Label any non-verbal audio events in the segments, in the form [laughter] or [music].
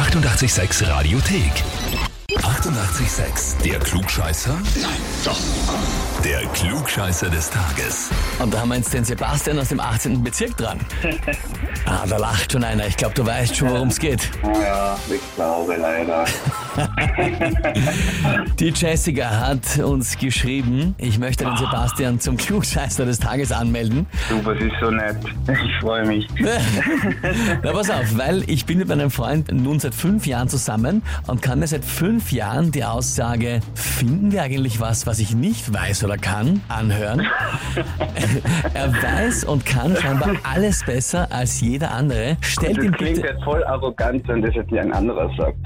886 Radiothek. 88,6. Der Klugscheißer? Nein, doch. Der Klugscheißer des Tages. Und da haben wir jetzt den Sebastian aus dem 18. Bezirk dran. [laughs] Ah, da lacht schon einer. Ich glaube, du weißt schon, worum es geht. Ja, ich glaube leider. [laughs] [laughs] Die Jessica hat uns geschrieben, ich möchte den Sebastian zum Klugscheißer des Tages anmelden. Super, das ist so nett. [laughs] Ich freue mich. [laughs] Na, pass auf, weil ich bin mit meinem Freund nun seit fünf Jahren zusammen und kann mir seit fünf Jahren die Aussage, finden wir eigentlich was, was ich nicht weiß oder kann, anhören. [laughs] er weiß und kann scheinbar alles besser als jeder andere. Stellt Das ihm klingt bitte... jetzt voll arrogant, wenn das jetzt ein anderer sagt.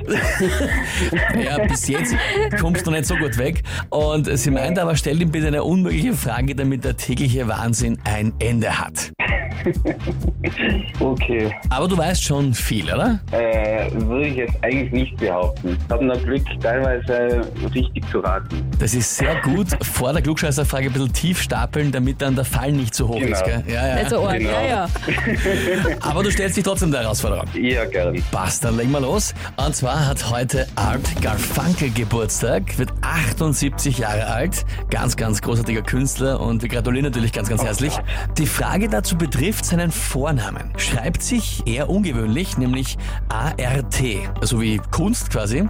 Ja, bis jetzt kommst du nicht so gut weg. Und sie meint aber, stell ihm bitte eine unmögliche Frage, damit der tägliche Wahnsinn ein Ende hat. [laughs] Okay, Aber du weißt schon viel, oder? äh, würde ich jetzt eigentlich nicht behaupten. Ich habe noch Glück, teilweise richtig zu raten. Das ist sehr gut. Vor der Klugscheißerfrage ein bisschen tief stapeln, damit dann der Fall nicht zu hoch Genau. ist. Gell? Ja, ja. Nicht so arg, Genau. ja, ja. [laughs] Aber du stellst dich trotzdem der Herausforderung. Ja, gern. Passt, dann legen wir los. Und zwar hat heute Art Garfunkel Geburtstag, wird 78 Jahre alt. Ganz, ganz großartiger Künstler und wir gratulieren natürlich ganz, ganz herzlich. Die Frage dazu betrifft seinen Vornamen. Schreibt sich eher ungewöhnlich, nämlich ART, also wie Kunst quasi.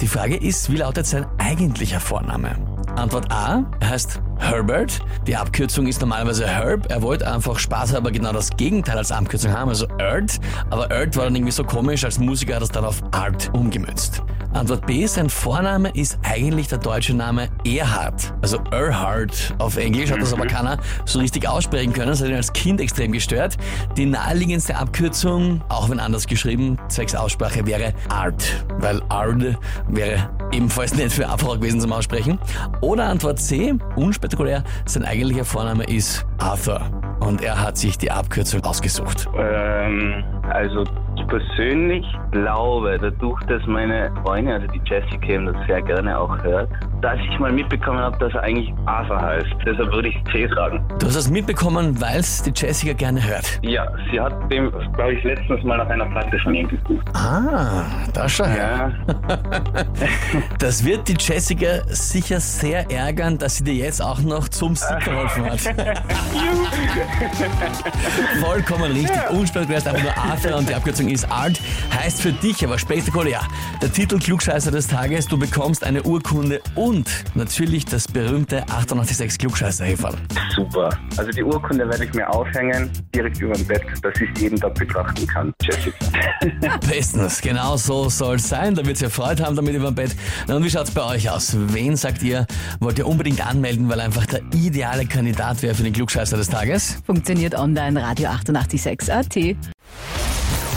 Die Frage ist, wie lautet sein eigentlicher Vorname? Antwort A, er heißt Herbert. Die Abkürzung ist normalerweise Herb. Er wollte einfach Spaß aber genau das Gegenteil als Abkürzung haben, also Ert. Aber Ert war dann irgendwie so komisch, als Musiker hat er es dann auf Art umgemünzt. Antwort B, sein Vorname ist eigentlich der deutsche Name Erhard. Also Erhard auf Englisch, hat das aber keiner so richtig aussprechen können. Das hat ihn als Kind extrem gestört. Die naheliegendste Abkürzung, auch wenn anders geschrieben, zwecks Aussprache wäre Art. Weil Ard wäre ebenfalls nicht für einfach gewesen zum Aussprechen. Oder Antwort C, unspektakulär, sein eigentlicher Vorname ist Arthur. Und er hat sich die Abkürzung ausgesucht. Ähm, also ich persönlich glaube, dadurch, dass meine Freundin, also die Jessica, eben das sehr gerne auch hört, dass ich mal mitbekommen habe, dass er eigentlich Arthur heißt. Deshalb würde ich C sagen. Du hast das mitbekommen, weil es die Jessica gerne hört. Ja, sie hat dem, glaube ich, letztens mal nach einer Platte von ihm gesucht. Ah, da her. Ja, [laughs] Das wird die Jessica sicher sehr ärgern, dass sie dir jetzt auch noch zum Sieg geholfen hat. [laughs] Vollkommen richtig. Unspektakulär ist einfach nur Arthur und die Abkürzung ist Art. Heißt für dich aber spektakulär. Der Titel Klugscheißer des Tages, du bekommst eine Urkunde und natürlich das berühmte 886 klugscheißer -Häferl. super. Also die Urkunde werde ich mir aufhängen, direkt über dem Bett, dass ich jeden Tag betrachten kann. Jessica. [laughs] Bestens, genau so soll es sein. Da wird ihr Freude haben damit über dem Bett. Na und wie schaut's bei euch aus? Wen sagt ihr, wollt ihr unbedingt anmelden, weil einfach der ideale Kandidat wäre für den Klugscheißer des Tages? Funktioniert online Radio 886 AT.